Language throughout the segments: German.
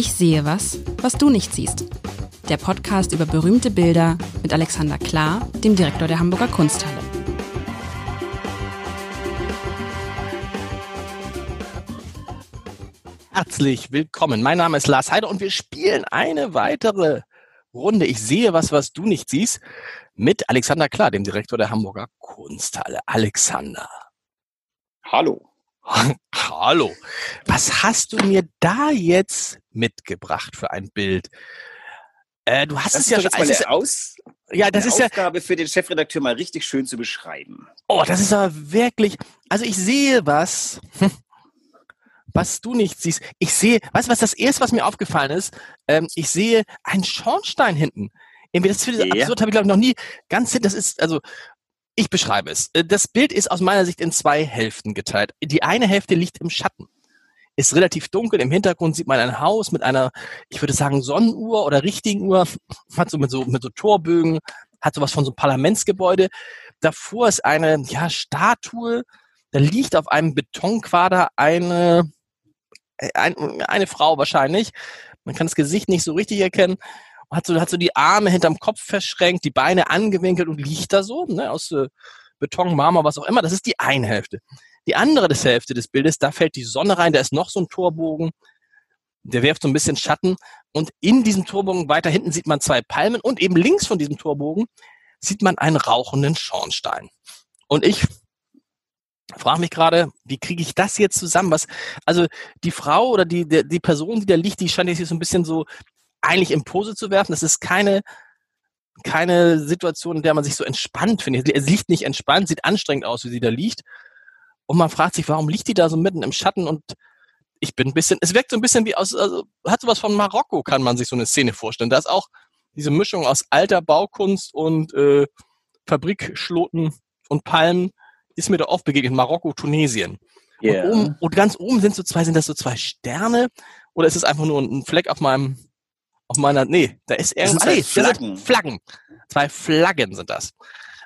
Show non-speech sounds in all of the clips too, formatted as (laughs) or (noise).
Ich sehe was, was du nicht siehst. Der Podcast über berühmte Bilder mit Alexander Klar, dem Direktor der Hamburger Kunsthalle. Herzlich willkommen. Mein Name ist Lars Heider und wir spielen eine weitere Runde. Ich sehe was, was du nicht siehst, mit Alexander Klar, dem Direktor der Hamburger Kunsthalle. Alexander. Hallo. Hallo. Was hast du mir da jetzt mitgebracht für ein Bild? Äh, du hast das es ja schon. Mal aus, ja, das ist Aufgabe ja, für den Chefredakteur mal richtig schön zu beschreiben. Oh, das ist aber wirklich. Also ich sehe was, was du nicht siehst. Ich sehe, weißt du, was das erste, was mir aufgefallen ist? Ähm, ich sehe einen Schornstein hinten. Irgendwie, das ist ja. absurd, habe ich glaube ich noch nie ganz hinten. Das ist also ich beschreibe es. Äh, das Bild ist aus meiner Sicht in zwei Hälften geteilt. Die eine Hälfte liegt im Schatten. Ist relativ dunkel. Im Hintergrund sieht man ein Haus mit einer, ich würde sagen, Sonnenuhr oder richtigen Uhr. (laughs) Hat so mit so, mit so Torbögen, hat sowas von so einem Parlamentsgebäude. Davor ist eine, ja, Statue. Da liegt auf einem Betonquader eine, äh, ein, eine Frau wahrscheinlich. Man kann das Gesicht nicht so richtig erkennen hat so, hat so die Arme hinterm Kopf verschränkt, die Beine angewinkelt und liegt da so, ne, aus äh, Beton, Marmor, was auch immer. Das ist die eine Hälfte. Die andere des Hälfte des Bildes, da fällt die Sonne rein, da ist noch so ein Torbogen, der wirft so ein bisschen Schatten und in diesem Torbogen weiter hinten sieht man zwei Palmen und eben links von diesem Torbogen sieht man einen rauchenden Schornstein. Und ich frage mich gerade, wie kriege ich das jetzt zusammen? Was, also die Frau oder die, die, die Person, die da liegt, die scheint jetzt so ein bisschen so eigentlich in Pose zu werfen. Das ist keine, keine Situation, in der man sich so entspannt findet. Es liegt nicht entspannt, sieht anstrengend aus, wie sie da liegt. Und man fragt sich, warum liegt die da so mitten im Schatten und ich bin ein bisschen, es wirkt so ein bisschen wie aus, also hat sowas von Marokko, kann man sich so eine Szene vorstellen. Da ist auch diese Mischung aus alter Baukunst und äh, Fabrikschloten und Palmen, ist mir da oft begegnet, Marokko, Tunesien. Yeah. Und, oben, und ganz oben sind so zwei, sind das so zwei Sterne oder ist es einfach nur ein Fleck auf meinem auf meiner, nee, da ist irgendwas. Nee, Flaggen. Flaggen. Zwei Flaggen sind das.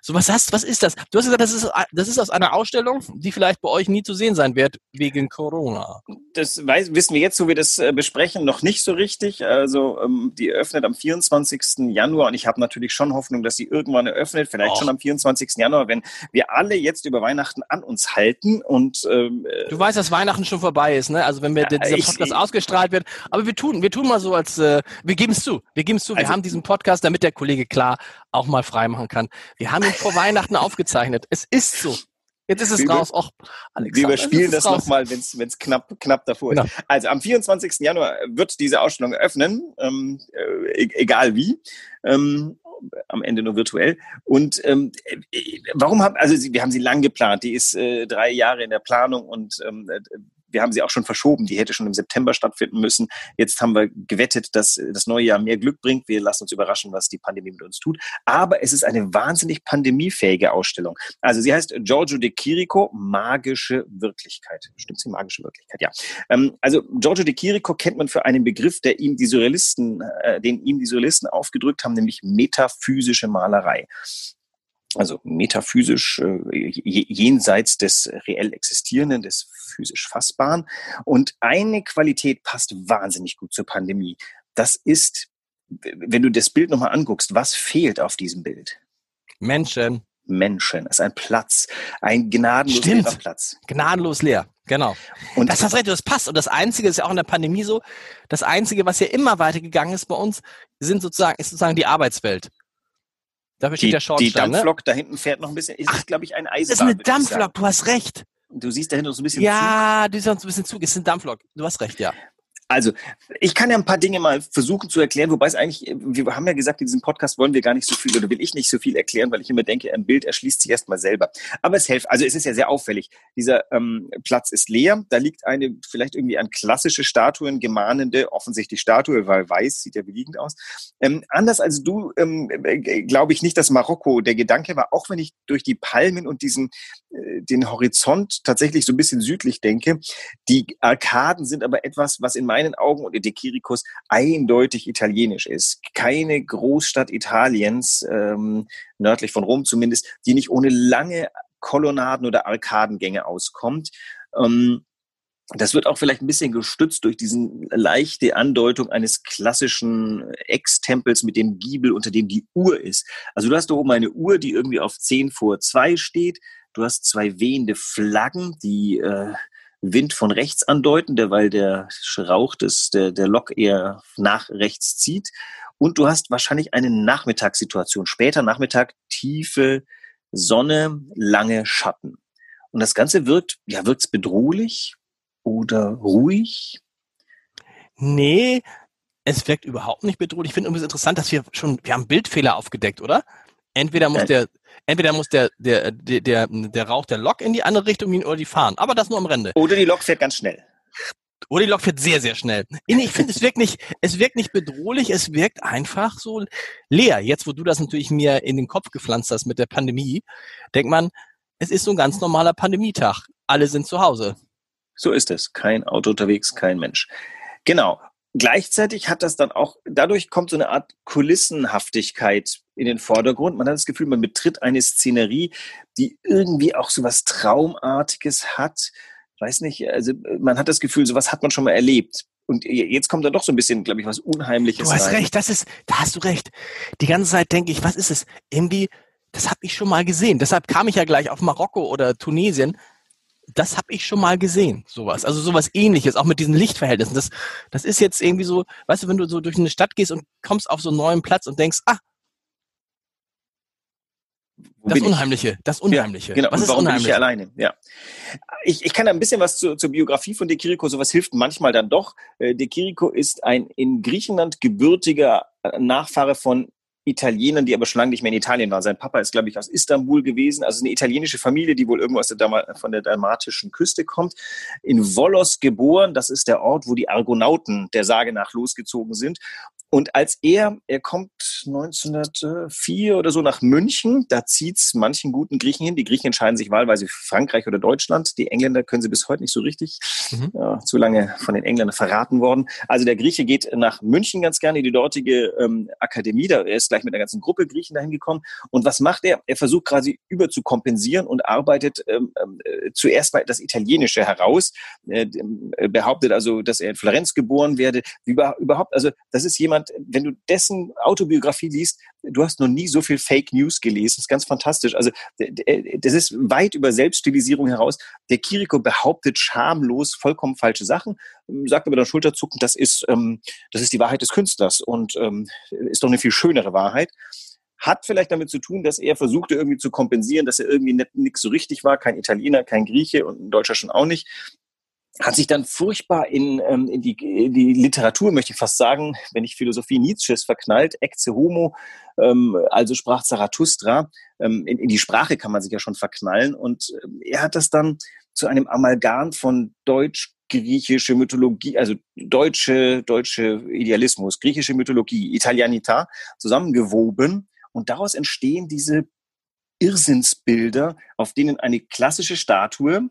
So, was hast, was ist das? Du hast gesagt, das ist, das ist aus einer Ausstellung, die vielleicht bei euch nie zu sehen sein wird, wegen Corona. Das weiß, wissen wir jetzt, wo wir das äh, besprechen, noch nicht so richtig. Also, ähm, die eröffnet am 24. Januar und ich habe natürlich schon Hoffnung, dass sie irgendwann eröffnet, vielleicht Och. schon am 24. Januar, wenn wir alle jetzt über Weihnachten an uns halten und, ähm, äh, Du weißt, dass Weihnachten schon vorbei ist, ne? Also, wenn wir, dieser Podcast ich, ausgestrahlt wird. Aber wir tun, wir tun mal so als, äh, wir geben es zu. Wir geben es zu. Wir also, haben diesen Podcast, damit der Kollege klar auch mal freimachen kann. Wir haben ihn vor Weihnachten aufgezeichnet. Es ist so. Jetzt ist es wir raus. Och, Alexander, wir überspielen das nochmal, wenn es knapp, knapp davor ist. Genau. Also am 24. Januar wird diese Ausstellung eröffnen, ähm, äh, e-, egal wie. Ähm, am Ende nur virtuell. Und ähm, äh, warum haben, also wir haben sie lang geplant, die ist äh, drei Jahre in der Planung und ähm, wir haben sie auch schon verschoben. Die hätte schon im September stattfinden müssen. Jetzt haben wir gewettet, dass das neue Jahr mehr Glück bringt. Wir lassen uns überraschen, was die Pandemie mit uns tut. Aber es ist eine wahnsinnig pandemiefähige Ausstellung. Also sie heißt Giorgio de Chirico, magische Wirklichkeit. Stimmt sie, magische Wirklichkeit? Ja. Ähm, also Giorgio de Chirico kennt man für einen Begriff, der ihm die Surrealisten, äh, den ihm die Surrealisten aufgedrückt haben, nämlich metaphysische Malerei also metaphysisch äh, jenseits des reell Existierenden, des physisch Fassbaren. Und eine Qualität passt wahnsinnig gut zur Pandemie. Das ist, wenn du das Bild nochmal anguckst, was fehlt auf diesem Bild? Menschen. Menschen. Es ist ein Platz, ein gnadenlos Stimmt. leerer Platz. Gnadenlos leer, genau. Und das hast recht, das passt. Und das Einzige ist ja auch in der Pandemie so, das Einzige, was ja immer weitergegangen ist bei uns, sind sozusagen, ist sozusagen die Arbeitswelt. Dafür steht die, der Schornstein, Die ne? Dampflok ne? da hinten fährt noch ein bisschen. Ist, Ach, glaube ich, ein Eisenbahn. Das ist eine Dampflok, du hast recht. Du siehst dahinter so ein bisschen Ja, Zug. du siehst so ein bisschen Zug. Es ist ein Dampflok. Du hast recht, ja. Also, ich kann ja ein paar Dinge mal versuchen zu erklären, wobei es eigentlich, wir haben ja gesagt, in diesem Podcast wollen wir gar nicht so viel oder will ich nicht so viel erklären, weil ich immer denke, ein Bild erschließt sich erstmal selber. Aber es hilft, also es ist ja sehr auffällig. Dieser ähm, Platz ist leer, da liegt eine vielleicht irgendwie an klassische Statuen gemahnende, offensichtlich Statue, weil weiß sieht ja beliegend aus. Ähm, anders als du ähm, äh, glaube ich nicht, dass Marokko der Gedanke war, auch wenn ich durch die Palmen und diesen äh, den Horizont tatsächlich so ein bisschen südlich denke. Die Arkaden sind aber etwas, was in meinen Augen und in Dekirikos eindeutig italienisch ist. Keine Großstadt Italiens, ähm, nördlich von Rom zumindest, die nicht ohne lange Kolonnaden oder Arkadengänge auskommt. Ähm, das wird auch vielleicht ein bisschen gestützt durch diesen leichte Andeutung eines klassischen Ex-Tempels mit dem Giebel, unter dem die Uhr ist. Also du hast da oben eine Uhr, die irgendwie auf 10 vor 2 steht. Du hast zwei wehende Flaggen, die äh, Wind von rechts andeuten, weil der Rauch des, der, der Lok eher nach rechts zieht. Und du hast wahrscheinlich eine Nachmittagssituation. Später Nachmittag, tiefe Sonne, lange Schatten. Und das Ganze wirkt, ja, wirkt's bedrohlich oder ruhig? Nee, es wirkt überhaupt nicht bedrohlich. Ich finde übrigens interessant, dass wir schon, wir haben Bildfehler aufgedeckt, oder? Entweder muss der, entweder muss der, der, der, der, der Rauch der Lok in die andere Richtung gehen oder die fahren. Aber das nur am Rande. Oder die Lok fährt ganz schnell. Oder die Lok fährt sehr, sehr schnell. Ich finde, es wirkt nicht, es wirkt nicht bedrohlich, es wirkt einfach so leer. Jetzt, wo du das natürlich mir in den Kopf gepflanzt hast mit der Pandemie, denkt man, es ist so ein ganz normaler Pandemietag. Alle sind zu Hause. So ist es. Kein Auto unterwegs, kein Mensch. Genau. Gleichzeitig hat das dann auch, dadurch kommt so eine Art Kulissenhaftigkeit in den Vordergrund. Man hat das Gefühl, man betritt eine Szenerie, die irgendwie auch so was Traumartiges hat. Weiß nicht, also man hat das Gefühl, sowas hat man schon mal erlebt. Und jetzt kommt da doch so ein bisschen, glaube ich, was Unheimliches. Du hast rein. recht, das ist, da hast du recht. Die ganze Zeit denke ich, was ist es? Irgendwie, das habe ich schon mal gesehen. Deshalb kam ich ja gleich auf Marokko oder Tunesien, das habe ich schon mal gesehen, sowas. Also sowas ähnliches, auch mit diesen Lichtverhältnissen. Das, das ist jetzt irgendwie so, weißt du, wenn du so durch eine Stadt gehst und kommst auf so einen neuen Platz und denkst, ah, das Unheimliche, ich? das Unheimliche. Ja, genau. Was und ist warum unheimlich? bin ich alleine? Ja. Ich, ich kann da ein bisschen was zu, zur Biografie von De Chirico, sowas hilft manchmal dann doch. Äh, De Chirico ist ein in Griechenland gebürtiger Nachfahre von Italienern, die aber schon lange nicht mehr in Italien waren. Sein Papa ist, glaube ich, aus Istanbul gewesen, also eine italienische Familie, die wohl irgendwo aus der von der dalmatischen Küste kommt. In Volos geboren, das ist der Ort, wo die Argonauten der Sage nach losgezogen sind. Und als er, er kommt 1904 oder so nach München, da zieht's manchen guten Griechen hin. Die Griechen entscheiden sich wahlweise für Frankreich oder Deutschland. Die Engländer können sie bis heute nicht so richtig. Mhm. Ja, zu lange von den Engländern verraten worden. Also der Grieche geht nach München ganz gerne in die dortige ähm, Akademie. Da ist gleich mit einer ganzen Gruppe Griechen dahin gekommen. Und was macht er? Er versucht quasi über zu kompensieren und arbeitet ähm, äh, zuerst mal das Italienische heraus. Äh, behauptet also, dass er in Florenz geboren werde. Über, überhaupt, also das ist jemand, wenn du dessen Autobiografie liest, du hast noch nie so viel Fake News gelesen. Das ist ganz fantastisch. Also das ist weit über Selbststilisierung heraus. Der Kiriko behauptet schamlos vollkommen falsche Sachen, sagt aber dann Schulterzucken, das ist, ähm, das ist die Wahrheit des Künstlers und ähm, ist doch eine viel schönere Wahrheit hat vielleicht damit zu tun, dass er versuchte irgendwie zu kompensieren, dass er irgendwie nichts so richtig war, kein Italiener, kein Grieche und ein Deutscher schon auch nicht hat sich dann furchtbar in, ähm, in, die, in die Literatur, möchte ich fast sagen, wenn ich Philosophie Nietzsches verknallt, Ecce Homo, ähm, also sprach Zarathustra, ähm, in, in die Sprache kann man sich ja schon verknallen. Und ähm, er hat das dann zu einem Amalgam von Deutsch, griechische Mythologie, also deutsche, deutsche Idealismus, griechische Mythologie, Italianita zusammengewoben. Und daraus entstehen diese Irrsinnsbilder, auf denen eine klassische Statue,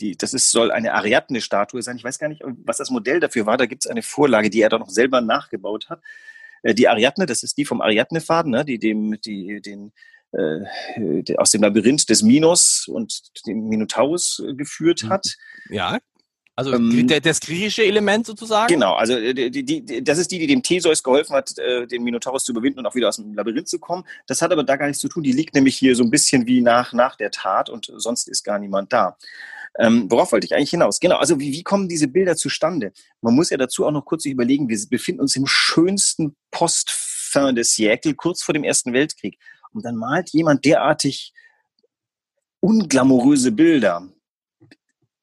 die, das ist, soll eine Ariadne-Statue sein. Ich weiß gar nicht, was das Modell dafür war. Da gibt es eine Vorlage, die er dann noch selber nachgebaut hat. Äh, die Ariadne, das ist die vom Ariadne-Faden, ne, die dem, die, den, äh, aus dem Labyrinth des Minos und dem Minotaurus äh, geführt mhm. hat. Ja, also ähm, das griechische Element sozusagen? Genau, also äh, die, die, das ist die, die dem Theseus geholfen hat, den Minotaurus zu überwinden und auch wieder aus dem Labyrinth zu kommen. Das hat aber da gar nichts zu tun. Die liegt nämlich hier so ein bisschen wie nach, nach der Tat und sonst ist gar niemand da. Ähm, worauf wollte ich eigentlich hinaus? Genau, also wie, wie kommen diese Bilder zustande? Man muss ja dazu auch noch kurz überlegen, wir befinden uns im schönsten Postfin des Siècle, kurz vor dem Ersten Weltkrieg. Und dann malt jemand derartig unglamouröse Bilder,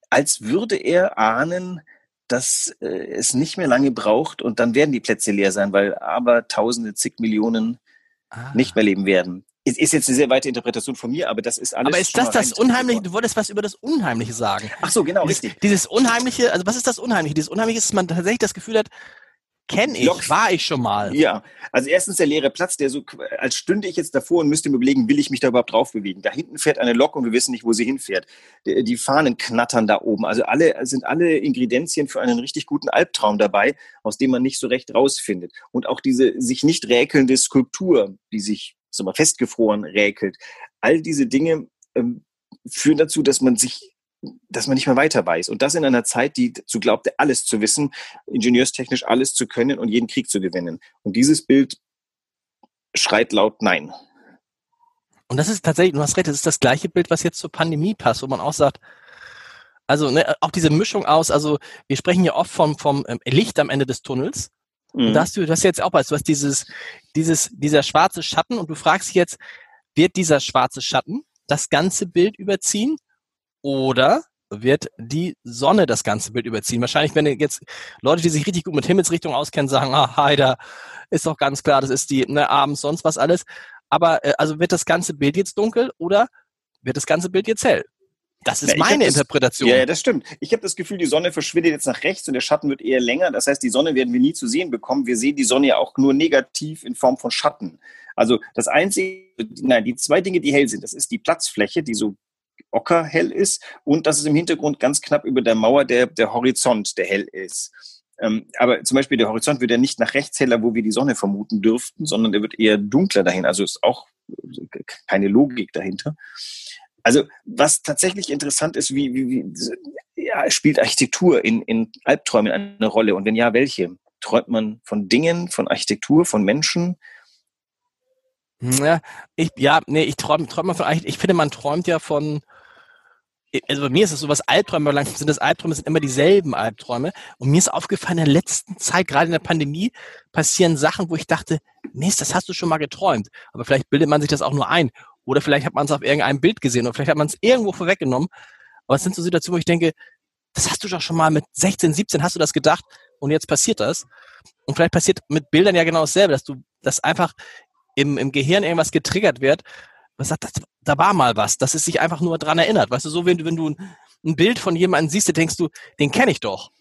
als würde er ahnen, dass äh, es nicht mehr lange braucht und dann werden die Plätze leer sein, weil aber Tausende, zig Millionen ah. nicht mehr leben werden. Ist, ist jetzt eine sehr weite Interpretation von mir, aber das ist alles. Aber ist das das Unheimliche? Du wolltest was über das Unheimliche sagen. Ach so, genau, dieses, richtig. Dieses Unheimliche, also was ist das Unheimliche? Dieses Unheimliche ist, dass man tatsächlich das Gefühl hat, Kenne ich, Lok. war ich schon mal. Ja, also erstens der leere Platz, der so, als stünde ich jetzt davor und müsste mir überlegen, will ich mich da überhaupt drauf bewegen. Da hinten fährt eine Lok und wir wissen nicht, wo sie hinfährt. Die, die Fahnen knattern da oben. Also alle, sind alle Ingredienzien für einen richtig guten Albtraum dabei, aus dem man nicht so recht rausfindet. Und auch diese sich nicht räkelnde Skulptur, die sich so mal festgefroren räkelt. All diese Dinge ähm, führen dazu, dass man sich dass man nicht mehr weiter weiß. Und das in einer Zeit, die zu glaubte, alles zu wissen, ingenieurstechnisch alles zu können und jeden Krieg zu gewinnen. Und dieses Bild schreit laut Nein. Und das ist tatsächlich, du hast recht, das ist das gleiche Bild, was jetzt zur Pandemie passt, wo man auch sagt, also ne, auch diese Mischung aus, also wir sprechen ja oft vom, vom ähm, Licht am Ende des Tunnels. Mhm. Und da hast du, das jetzt auch was, du hast dieses, dieses, dieser schwarze Schatten und du fragst jetzt, wird dieser schwarze Schatten das ganze Bild überziehen oder wird die Sonne das ganze Bild überziehen. Wahrscheinlich, wenn jetzt Leute, die sich richtig gut mit Himmelsrichtung auskennen, sagen, ah, Heider, ist doch ganz klar, das ist die, ne, abends, sonst was alles. Aber äh, also wird das ganze Bild jetzt dunkel oder wird das ganze Bild jetzt hell? Das ist ja, meine das, Interpretation. Ja, ja, das stimmt. Ich habe das Gefühl, die Sonne verschwindet jetzt nach rechts und der Schatten wird eher länger. Das heißt, die Sonne werden wir nie zu sehen bekommen. Wir sehen die Sonne ja auch nur negativ in Form von Schatten. Also das einzige, nein, die zwei Dinge, die hell sind, das ist die Platzfläche, die so ockerhell ist und das ist im Hintergrund ganz knapp über der Mauer der, der Horizont, der hell ist. Ähm, aber zum Beispiel der Horizont wird ja nicht nach rechts heller, wo wir die Sonne vermuten dürften, sondern der wird eher dunkler dahin. Also ist auch keine Logik dahinter. Also was tatsächlich interessant ist, wie, wie, wie ja, spielt Architektur in, in Albträumen eine Rolle? Und wenn ja, welche? Träumt man von Dingen, von Architektur, von Menschen? Ja, ich, ja, nee, ich träume träum von ich finde, man träumt ja von, also bei mir ist es so, was Albträume lang sind, das Albträume sind immer dieselben Albträume. Und mir ist aufgefallen, in der letzten Zeit, gerade in der Pandemie, passieren Sachen, wo ich dachte, Mist, das hast du schon mal geträumt. Aber vielleicht bildet man sich das auch nur ein. Oder vielleicht hat man es auf irgendeinem Bild gesehen oder vielleicht hat man es irgendwo vorweggenommen. Aber es sind so Situationen, wo ich denke, das hast du doch schon mal mit 16, 17 hast du das gedacht und jetzt passiert das. Und vielleicht passiert mit Bildern ja genau dasselbe, dass du, dass einfach im, im Gehirn irgendwas getriggert wird, was sagt, das, da war mal was, dass es sich einfach nur dran erinnert. Weißt du, so wenn, wenn du ein, Bild von jemandem siehst, denkst du, den kenne ich doch.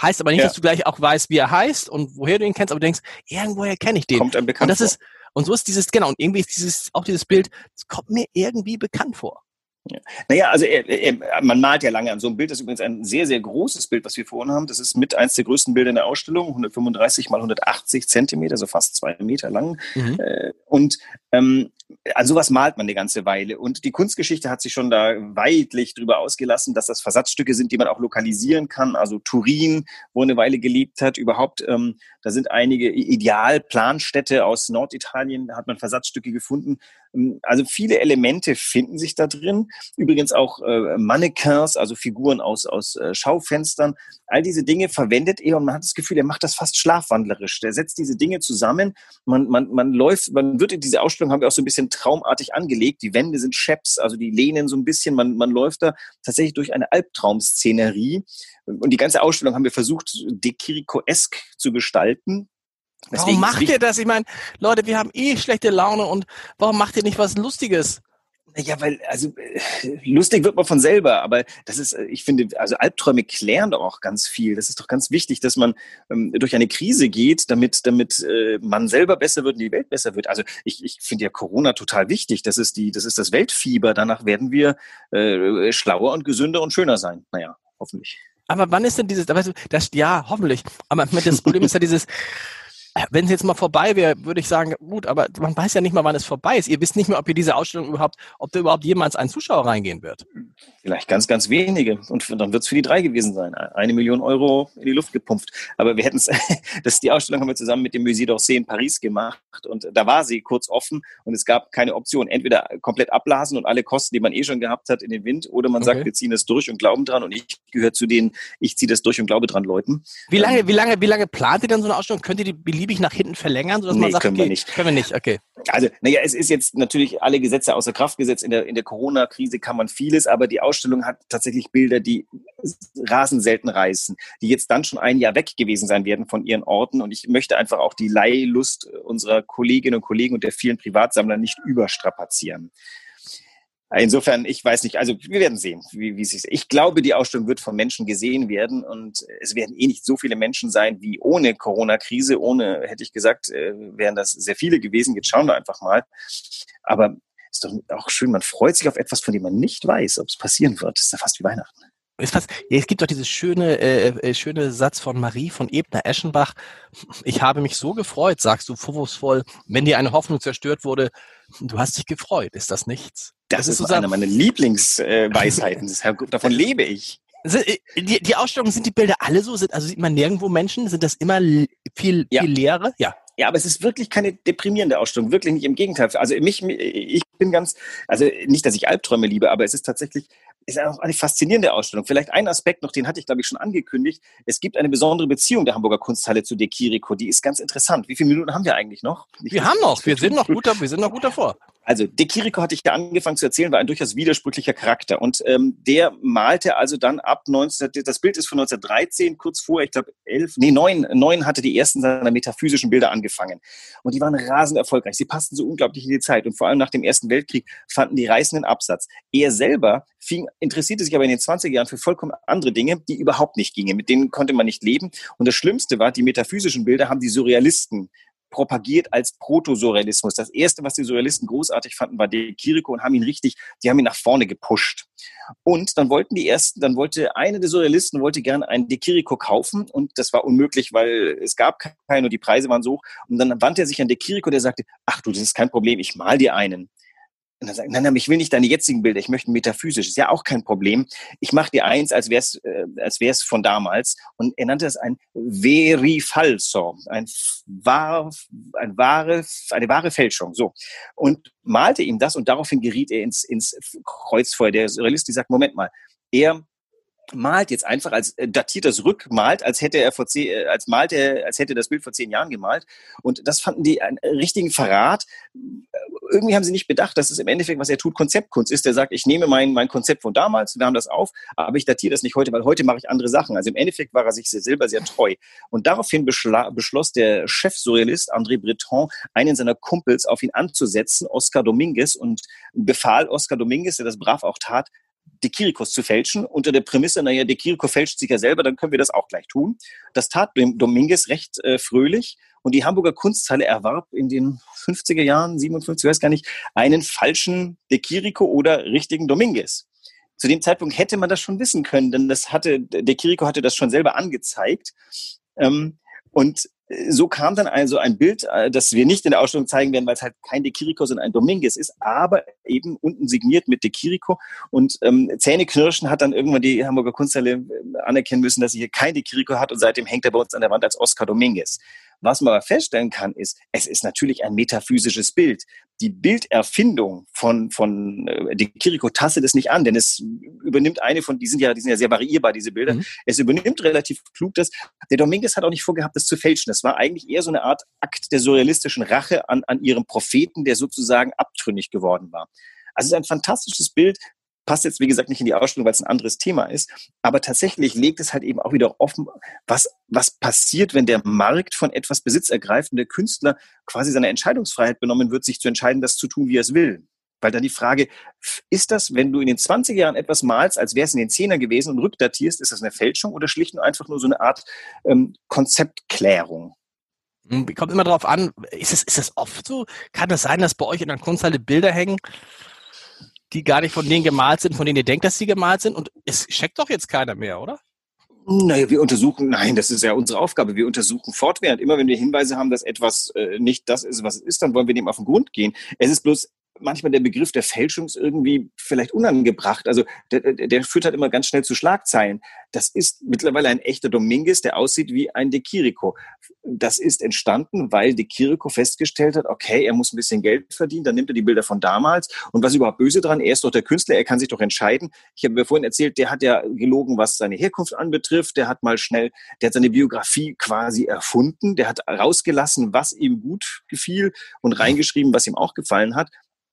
Heißt aber nicht, ja. dass du gleich auch weißt, wie er heißt und woher du ihn kennst, aber du denkst, irgendwoher kenne ich den. Kommt einem bekannt und das vor. ist Und so ist dieses, genau, und irgendwie ist dieses, auch dieses Bild, das kommt mir irgendwie bekannt vor. Ja. Naja, also er, er, man malt ja lange an so einem Bild. Das ist übrigens ein sehr, sehr großes Bild, was wir vorhin haben. Das ist mit eins der größten Bilder in der Ausstellung, 135 mal 180 Zentimeter, so fast zwei Meter lang. Mhm. Äh, und ähm, an sowas malt man eine ganze Weile. Und die Kunstgeschichte hat sich schon da weitlich drüber ausgelassen, dass das Versatzstücke sind, die man auch lokalisieren kann. Also Turin, wo eine Weile gelebt hat, überhaupt, ähm, da sind einige Idealplanstädte aus Norditalien, da hat man Versatzstücke gefunden. Ähm, also viele Elemente finden sich da drin. Übrigens auch äh, Mannequins, also Figuren aus, aus äh, Schaufenstern. All diese Dinge verwendet er und man hat das Gefühl, er macht das fast schlafwandlerisch. Der setzt diese Dinge zusammen. Man, man, man läuft, man wird in diese Ausstellung, haben wir auch so ein bisschen traumartig angelegt. Die Wände sind Scheps, also die lehnen so ein bisschen. Man, man läuft da tatsächlich durch eine Albtraumszenerie. Und die ganze Ausstellung haben wir versucht, Dekiriko-esk zu gestalten. Deswegen warum macht ihr das? Ich meine, Leute, wir haben eh schlechte Laune und warum macht ihr nicht was Lustiges? Ja, weil, also äh, lustig wird man von selber, aber das ist, äh, ich finde, also Albträume klären doch auch ganz viel. Das ist doch ganz wichtig, dass man ähm, durch eine Krise geht, damit, damit äh, man selber besser wird und die Welt besser wird. Also ich, ich finde ja Corona total wichtig. Das ist die, das ist das Weltfieber. Danach werden wir äh, schlauer und gesünder und schöner sein. Naja, hoffentlich. Aber wann ist denn dieses, das, ja, hoffentlich. Aber das Problem ist ja dieses, (laughs) wenn es jetzt mal vorbei wäre, würde ich sagen, gut, aber man weiß ja nicht mal, wann es vorbei ist. Ihr wisst nicht mehr, ob ihr diese Ausstellung überhaupt, ob da überhaupt jemals ein Zuschauer reingehen wird. Vielleicht ganz, ganz wenige. Und dann wird es für die drei gewesen sein. Eine Million Euro in die Luft gepumpt. Aber wir hätten es, (laughs) das die Ausstellung haben wir zusammen mit dem Musée d'Orsay in Paris gemacht. Und da war sie kurz offen und es gab keine Option. Entweder komplett ablasen und alle Kosten, die man eh schon gehabt hat, in den Wind, oder man okay. sagt, wir ziehen das durch und glauben dran. Und ich gehöre zu denen, ich ziehe das durch und glaube dran Leuten. Wie lange, ähm, wie lange, wie lange plant ihr denn so eine Ausstellung? Könnt ihr die beliebig nach hinten verlängern, sodass nee, man sagt, können okay, wir nicht. Können wir nicht, okay. Also, naja, es ist jetzt natürlich alle Gesetze außer Kraft gesetzt. In der, in der Corona-Krise kann man vieles, aber die Ausstellung hat tatsächlich Bilder, die rasend selten reißen, die jetzt dann schon ein Jahr weg gewesen sein werden von ihren Orten. Und ich möchte einfach auch die Leihlust unserer Kolleginnen und Kollegen und der vielen Privatsammler nicht überstrapazieren. Insofern, ich weiß nicht, also wir werden sehen, wie, wie es ist. Ich glaube, die Ausstellung wird von Menschen gesehen werden und es werden eh nicht so viele Menschen sein wie ohne Corona-Krise. Ohne, hätte ich gesagt, äh, wären das sehr viele gewesen. Jetzt schauen wir einfach mal. Aber ist doch auch schön, man freut sich auf etwas, von dem man nicht weiß, ob es passieren wird. Das ist ja fast wie Weihnachten. Fast, ja, es gibt doch dieses schöne, äh, äh, schöne Satz von Marie von Ebner-Eschenbach. Ich habe mich so gefreut, sagst du vorwurfsvoll, wenn dir eine Hoffnung zerstört wurde. Du hast dich gefreut, ist das nichts? Das, das ist so eine meiner Lieblingsweisheiten. Äh, davon lebe ich. Äh, die, die Ausstellungen, sind die Bilder alle so? Sind, also sieht man nirgendwo Menschen? Sind das immer viel, ja. viel Leere? Ja. Ja, aber es ist wirklich keine deprimierende Ausstellung, wirklich nicht im Gegenteil. Also mich, ich bin ganz, also nicht, dass ich Albträume liebe, aber es ist tatsächlich, ist auch eine faszinierende Ausstellung. Vielleicht ein Aspekt noch, den hatte ich, glaube ich, schon angekündigt. Es gibt eine besondere Beziehung der Hamburger Kunsthalle zu De Chirico, die ist ganz interessant. Wie viele Minuten haben wir eigentlich noch? Nicht wir haben noch, wir sind noch (laughs) gut, wir sind noch gut davor. Also De Chirico hatte ich ja angefangen zu erzählen, war ein durchaus widersprüchlicher Charakter. Und ähm, der malte also dann ab 19, das Bild ist von 1913, kurz vor, ich glaube elf, nee, neun, neun hatte die ersten seiner metaphysischen Bilder angefangen. Und die waren rasend erfolgreich. Sie passten so unglaublich in die Zeit. Und vor allem nach dem Ersten Weltkrieg fanden die reißenden Absatz. Er selber fing, interessierte sich aber in den 20er Jahren für vollkommen andere Dinge, die überhaupt nicht gingen. Mit denen konnte man nicht leben. Und das Schlimmste war, die metaphysischen Bilder haben die Surrealisten propagiert als Protosurrealismus. Das erste, was die Surrealisten großartig fanden, war De Chirico und haben ihn richtig, die haben ihn nach vorne gepusht. Und dann wollten die ersten, dann wollte eine der Surrealisten wollte gerne einen De Chirico kaufen und das war unmöglich, weil es gab keinen und die Preise waren so hoch. Und dann wandte er sich an De Chirico, der sagte, ach du, das ist kein Problem, ich mal dir einen. Und dann sagt, nein, nein, ich will nicht deine jetzigen Bilder, ich möchte metaphysisch. Ist ja auch kein Problem. Ich mache dir eins, als wäre es äh, als wär's von damals. Und er nannte es ein veri falso, ein, wahr, ein wahre, eine wahre Fälschung. So. Und malte ihm das und daraufhin geriet er ins, ins Kreuzfeuer. Der Realist, die sagt, Moment mal, er malt jetzt einfach als äh, datiert das rückmalt, als hätte er vor zehn, äh, als malt er, als hätte das Bild vor zehn Jahren gemalt. Und das fanden die einen richtigen Verrat. Irgendwie haben sie nicht bedacht, dass es im Endeffekt, was er tut, Konzeptkunst ist. Der sagt, ich nehme mein, mein Konzept von damals, wir haben das auf, aber ich datiere das nicht heute, weil heute mache ich andere Sachen. Also im Endeffekt war er sich selber sehr treu. Und daraufhin beschloss der Chef-Surrealist André Breton, einen seiner Kumpels auf ihn anzusetzen, Oscar Dominguez, und befahl Oscar Dominguez, der das brav auch tat, De Kirikos zu fälschen, unter der Prämisse, naja, De Kiriko fälscht sich ja selber, dann können wir das auch gleich tun. Das tat Dominguez recht äh, fröhlich und die Hamburger Kunsthalle erwarb in den 50er Jahren, 57, weiß gar nicht, einen falschen De Kiriko oder richtigen Dominguez. Zu dem Zeitpunkt hätte man das schon wissen können, denn das hatte, De Kiriko hatte das schon selber angezeigt. Ähm, und so kam dann also ein Bild, äh, das wir nicht in der Ausstellung zeigen werden, weil es halt kein De Chirico, sondern ein Dominguez ist, aber eben unten signiert mit De Chirico. Und ähm, Zähneknirschen hat dann irgendwann die Hamburger Kunsthalle äh, anerkennen müssen, dass sie hier kein De Chirico hat und seitdem hängt er bei uns an der Wand als Oscar Dominguez. Was man aber feststellen kann, ist, es ist natürlich ein metaphysisches Bild. Die Bilderfindung von, von äh, De Chirico tastet es nicht an, denn es übernimmt eine von, die sind ja, die sind ja sehr variierbar, diese Bilder. Mhm. Es übernimmt relativ klug das. Der Dominguez hat auch nicht vorgehabt, das zu fälschen. Das war eigentlich eher so eine Art Akt der surrealistischen Rache an, an ihrem Propheten, der sozusagen abtrünnig geworden war. Also es ist ein fantastisches Bild, passt jetzt, wie gesagt, nicht in die Ausstellung, weil es ein anderes Thema ist. Aber tatsächlich legt es halt eben auch wieder offen, was, was passiert, wenn der Markt von etwas Besitz ergreift und der Künstler quasi seine Entscheidungsfreiheit benommen wird, sich zu entscheiden, das zu tun, wie er es will. Weil dann die Frage, ist das, wenn du in den 20 Jahren etwas malst, als wäre es in den 10er gewesen und rückdatierst, ist das eine Fälschung oder schlicht und einfach nur so eine Art ähm, Konzeptklärung? Hm, kommt immer darauf an, ist es, ist das oft so? Kann das sein, dass bei euch in der Kunsthalle Bilder hängen, die gar nicht von denen gemalt sind, von denen ihr denkt, dass sie gemalt sind. Und es checkt doch jetzt keiner mehr, oder? Naja, wir untersuchen, nein, das ist ja unsere Aufgabe. Wir untersuchen fortwährend. Immer wenn wir Hinweise haben, dass etwas äh, nicht das ist, was es ist, dann wollen wir dem auf den Grund gehen. Es ist bloß manchmal der Begriff der Fälschung ist irgendwie vielleicht unangebracht. Also der, der führt halt immer ganz schnell zu Schlagzeilen. Das ist mittlerweile ein echter Dominguez, der aussieht wie ein De Chirico. Das ist entstanden, weil De Chirico festgestellt hat, okay, er muss ein bisschen Geld verdienen, dann nimmt er die Bilder von damals. Und was überhaupt böse dran, er ist doch der Künstler, er kann sich doch entscheiden. Ich habe mir vorhin erzählt, der hat ja gelogen, was seine Herkunft anbetrifft. Der hat mal schnell, der hat seine Biografie quasi erfunden. Der hat rausgelassen, was ihm gut gefiel und reingeschrieben, was ihm auch gefallen hat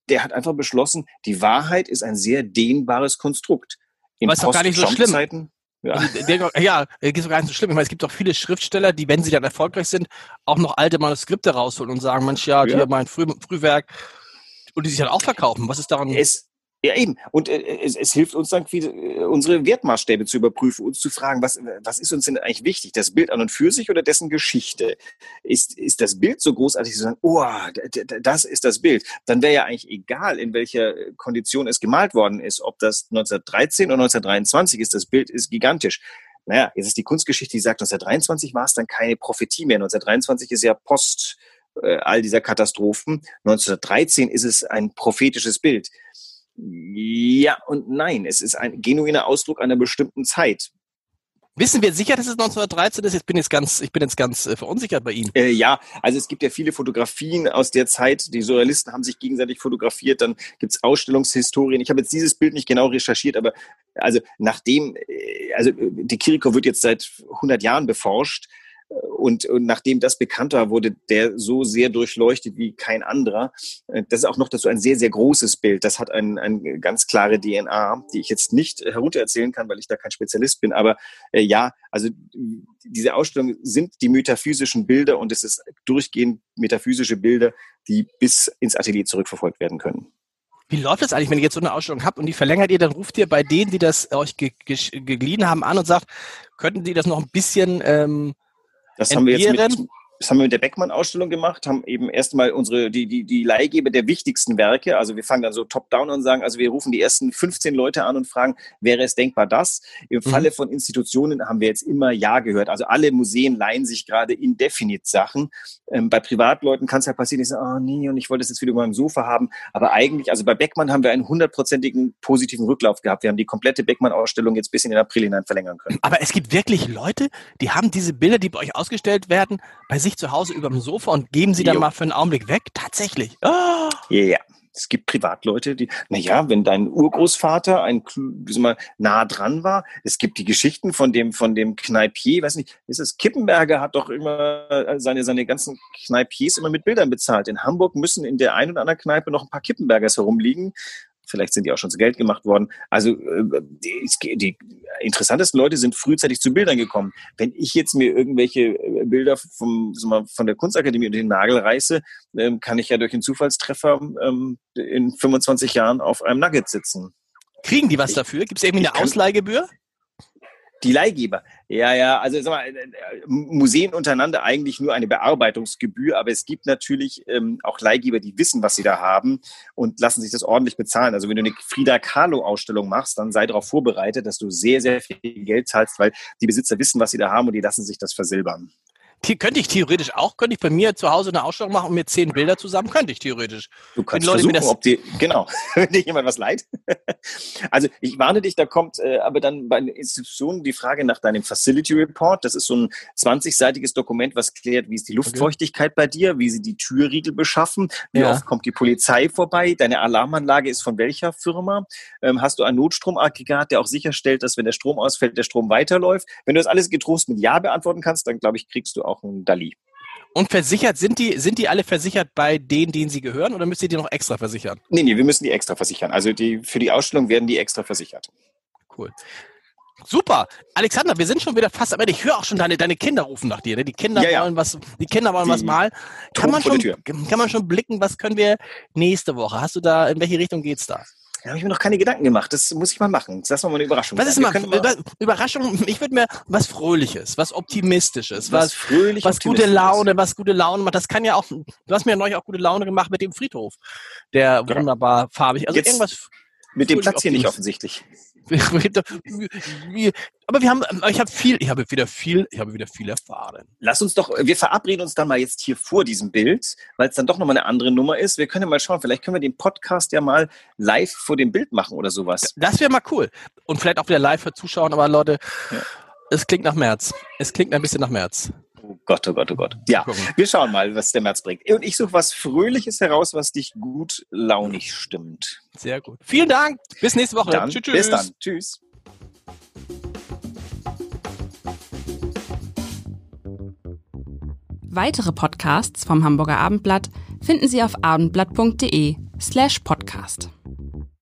der hat einfach beschlossen, die Wahrheit ist ein sehr dehnbares Konstrukt. In Aber ist doch gar nicht so schlimm. Ja, also, der, ja ist doch gar nicht so schlimm. Ich meine, es gibt auch viele Schriftsteller, die, wenn sie dann erfolgreich sind, auch noch alte Manuskripte rausholen und sagen, manch ja, ja. hier mein Früh, Frühwerk und die sich dann auch verkaufen. Was ist daran? Es, Ja, eben. Und äh, es, es hilft uns dann, äh, unsere Wertmaßstäbe zu überprüfen, uns zu fragen, was, was ist uns denn eigentlich wichtig? Das Bild an und für sich oder dessen Geschichte? Ist, ist das Bild so großartig zu sagen, oh, das ist das Bild? Dann wäre ja eigentlich egal, in welcher Kondition es gemalt worden ist, ob das 1913 oder 1923 ist. Das Bild ist gigantisch. Naja, jetzt ist die Kunstgeschichte, die sagt, 1923 war es dann keine Prophetie mehr. 1923 ist ja Post äh, all dieser Katastrophen. 1913 ist es ein prophetisches Bild. Ja und nein. Es ist ein genuiner Ausdruck einer bestimmten Zeit. Wissen wir sicher, dass es 1913 ist? Ich bin jetzt ganz, ich bin jetzt ganz äh, verunsichert bei Ihnen. Äh, ja, also es gibt ja viele Fotografien aus der Zeit. Die Surrealisten haben sich gegenseitig fotografiert. Dann gibt's Ausstellungshistorien. Ich habe jetzt dieses Bild nicht genau recherchiert, aber also nachdem, äh, also äh, die Kiriko wird jetzt seit 100 Jahren beforscht und, und nachdem das bekannt war, wurde der so sehr durchleuchtet wie kein anderer. Äh, das ist auch noch dazu ein sehr, sehr großes Bild. Das hat ein, eine ganz klare DNA, die ich jetzt nicht heruntererzählen kann, weil ich da kein Spezialist bin. Aber äh, ja, also diese Ausstellung sind die metaphysischen Bilder und es ist durchgehend metaphysische Bilder, die bis ins Atelier zurückverfolgt werden können. Wie läuft das eigentlich, wenn ihr jetzt so eine Ausstellung habt und die verlängert ihr, dann ruft ihr bei denen, die das euch ge ge geliehen haben, an und sagt, könnten die das noch ein bisschen ähm, das haben wir jetzt mit, das haben wir mit der Beckmann-Ausstellung gemacht, haben eben erstmal unsere, die, die, die Leihgeber der wichtigsten Werke, also wir fangen dann so top-down an und sagen, also wir rufen die ersten 15 Leute an und fragen, wäre es denkbar das? Im mhm. Falle von Institutionen haben wir jetzt immer Ja gehört. Also alle Museen leihen sich gerade indefinit Sachen. Ähm, bei Privatleuten kann es ja passieren, ich sage, oh nee, und ich wollte es jetzt wieder über meinem Sofa haben. Aber eigentlich, also bei Beckmann haben wir einen hundertprozentigen positiven Rücklauf gehabt. Wir haben die komplette Beckmann-Ausstellung jetzt bis in den April hinein verlängern können. Aber es gibt wirklich Leute, die haben diese Bilder, die bei euch ausgestellt werden, bei sich zu Hause über dem Sofa und geben sie dann jo. mal für einen Augenblick weg? Tatsächlich. Oh. Ja, es gibt Privatleute, die, naja, wenn dein Urgroßvater ein, mal, nah dran war, es gibt die Geschichten von dem, von dem Kneipier, weiß nicht, ist es, Kippenberger hat doch immer äh, seine, seine ganzen Kneipiers immer mit Bildern bezahlt. In Hamburg müssen in der einen oder anderen Kneipe noch ein paar Kippenbergers herumliegen. Vielleicht sind die auch schon zu Geld gemacht worden. Also äh, die, die interessantesten Leute sind frühzeitig zu Bildern gekommen. Wenn ich jetzt mir irgendwelche äh, Bilder vom, von der Kunstakademie unter den Nagel reiße, ähm, kann ich ja durch einen Zufallstreffer ähm, in 25 Jahren auf einem Nugget sitzen. Kriegen die was dafür? Gibt es irgendwie eine Ausleihgebühr? Die Leihgeber. Ja, ja, also sag mal, äh, Museen untereinander eigentlich nur eine Bearbeitungsgebühr, aber es gibt natürlich ähm, auch Leihgeber, die wissen, was sie da haben und lassen sich das ordentlich bezahlen. Also wenn du eine Frida Kahlo-Ausstellung machst, dann sei darauf vorbereitet, dass du sehr, sehr viel Geld zahlst, weil die Besitzer wissen, was sie da haben und die lassen sich das versilbern könnte ich theoretisch auch, könnte ich bei mir zu Hause eine Ausstellung machen und mir zehn Bilder zusammen, könnte ich theoretisch. Du kannst Leute versuchen, ob die, genau, (laughs) wenn dir jemand was leid. (laughs) also ich warne dich, da kommt äh, aber dann bei den Institutionen die Frage nach deinem Facility Report. Das ist so ein 20-seitiges Dokument, was klärt, wie ist die Luftfeuchtigkeit okay. bei dir, wie sie die Türriegel beschaffen, wie ja. oft kommt die Polizei vorbei, deine Alarmanlage ist von welcher Firma, ähm, hast du ein Notstromaggregat, der auch sicherstellt, dass wenn der Strom ausfällt, der Strom weiterläuft. Wenn du das alles getrost mit Ja beantworten kannst, dann glaube ich, kriegst du auch auch ein Dali. Und versichert, sind die, sind die alle versichert bei denen, denen sie gehören oder müsst ihr die noch extra versichern? Nee, nee, wir müssen die extra versichern. Also die, für die Ausstellung werden die extra versichert. Cool. Super. Alexander, wir sind schon wieder fast am Ende. Ich höre auch schon deine, deine Kinder rufen nach dir. Ne? Die Kinder ja, ja. wollen was, die Kinder wollen die was malen. Kann man, schon, kann man schon blicken, was können wir nächste Woche? Hast du da, in welche Richtung geht's da? Da habe ich mir noch keine Gedanken gemacht. Das muss ich mal machen. Das ist mal eine Überraschung. Was ist mal, Überraschung? Ich würde mir was Fröhliches, was Optimistisches, was, was fröhlich, was gute Laune, was gute Laune macht. Das kann ja auch. Du hast mir ja neulich auch gute Laune gemacht mit dem Friedhof, der ja. wunderbar farbig. Also Jetzt irgendwas. Mit dem Platz hier nicht offensichtlich. Aber wir haben, ich habe viel, ich habe wieder viel, ich habe wieder viel erfahren. Lass uns doch, wir verabreden uns dann mal jetzt hier vor diesem Bild, weil es dann doch nochmal eine andere Nummer ist. Wir können ja mal schauen, vielleicht können wir den Podcast ja mal live vor dem Bild machen oder sowas. Das wäre mal cool. Und vielleicht auch wieder live für Zuschauen, aber Leute, ja. es klingt nach März. Es klingt ein bisschen nach März. Oh Gott, oh Gott, oh Gott. Ja, wir schauen mal, was der März bringt. Und ich suche was Fröhliches heraus, was dich gut launig stimmt. Sehr gut. Vielen Dank. Bis nächste Woche. Dann, tschüss, tschüss. Bis dann. Tschüss. Weitere Podcasts vom Hamburger Abendblatt finden Sie auf abendblatt.de slash podcast.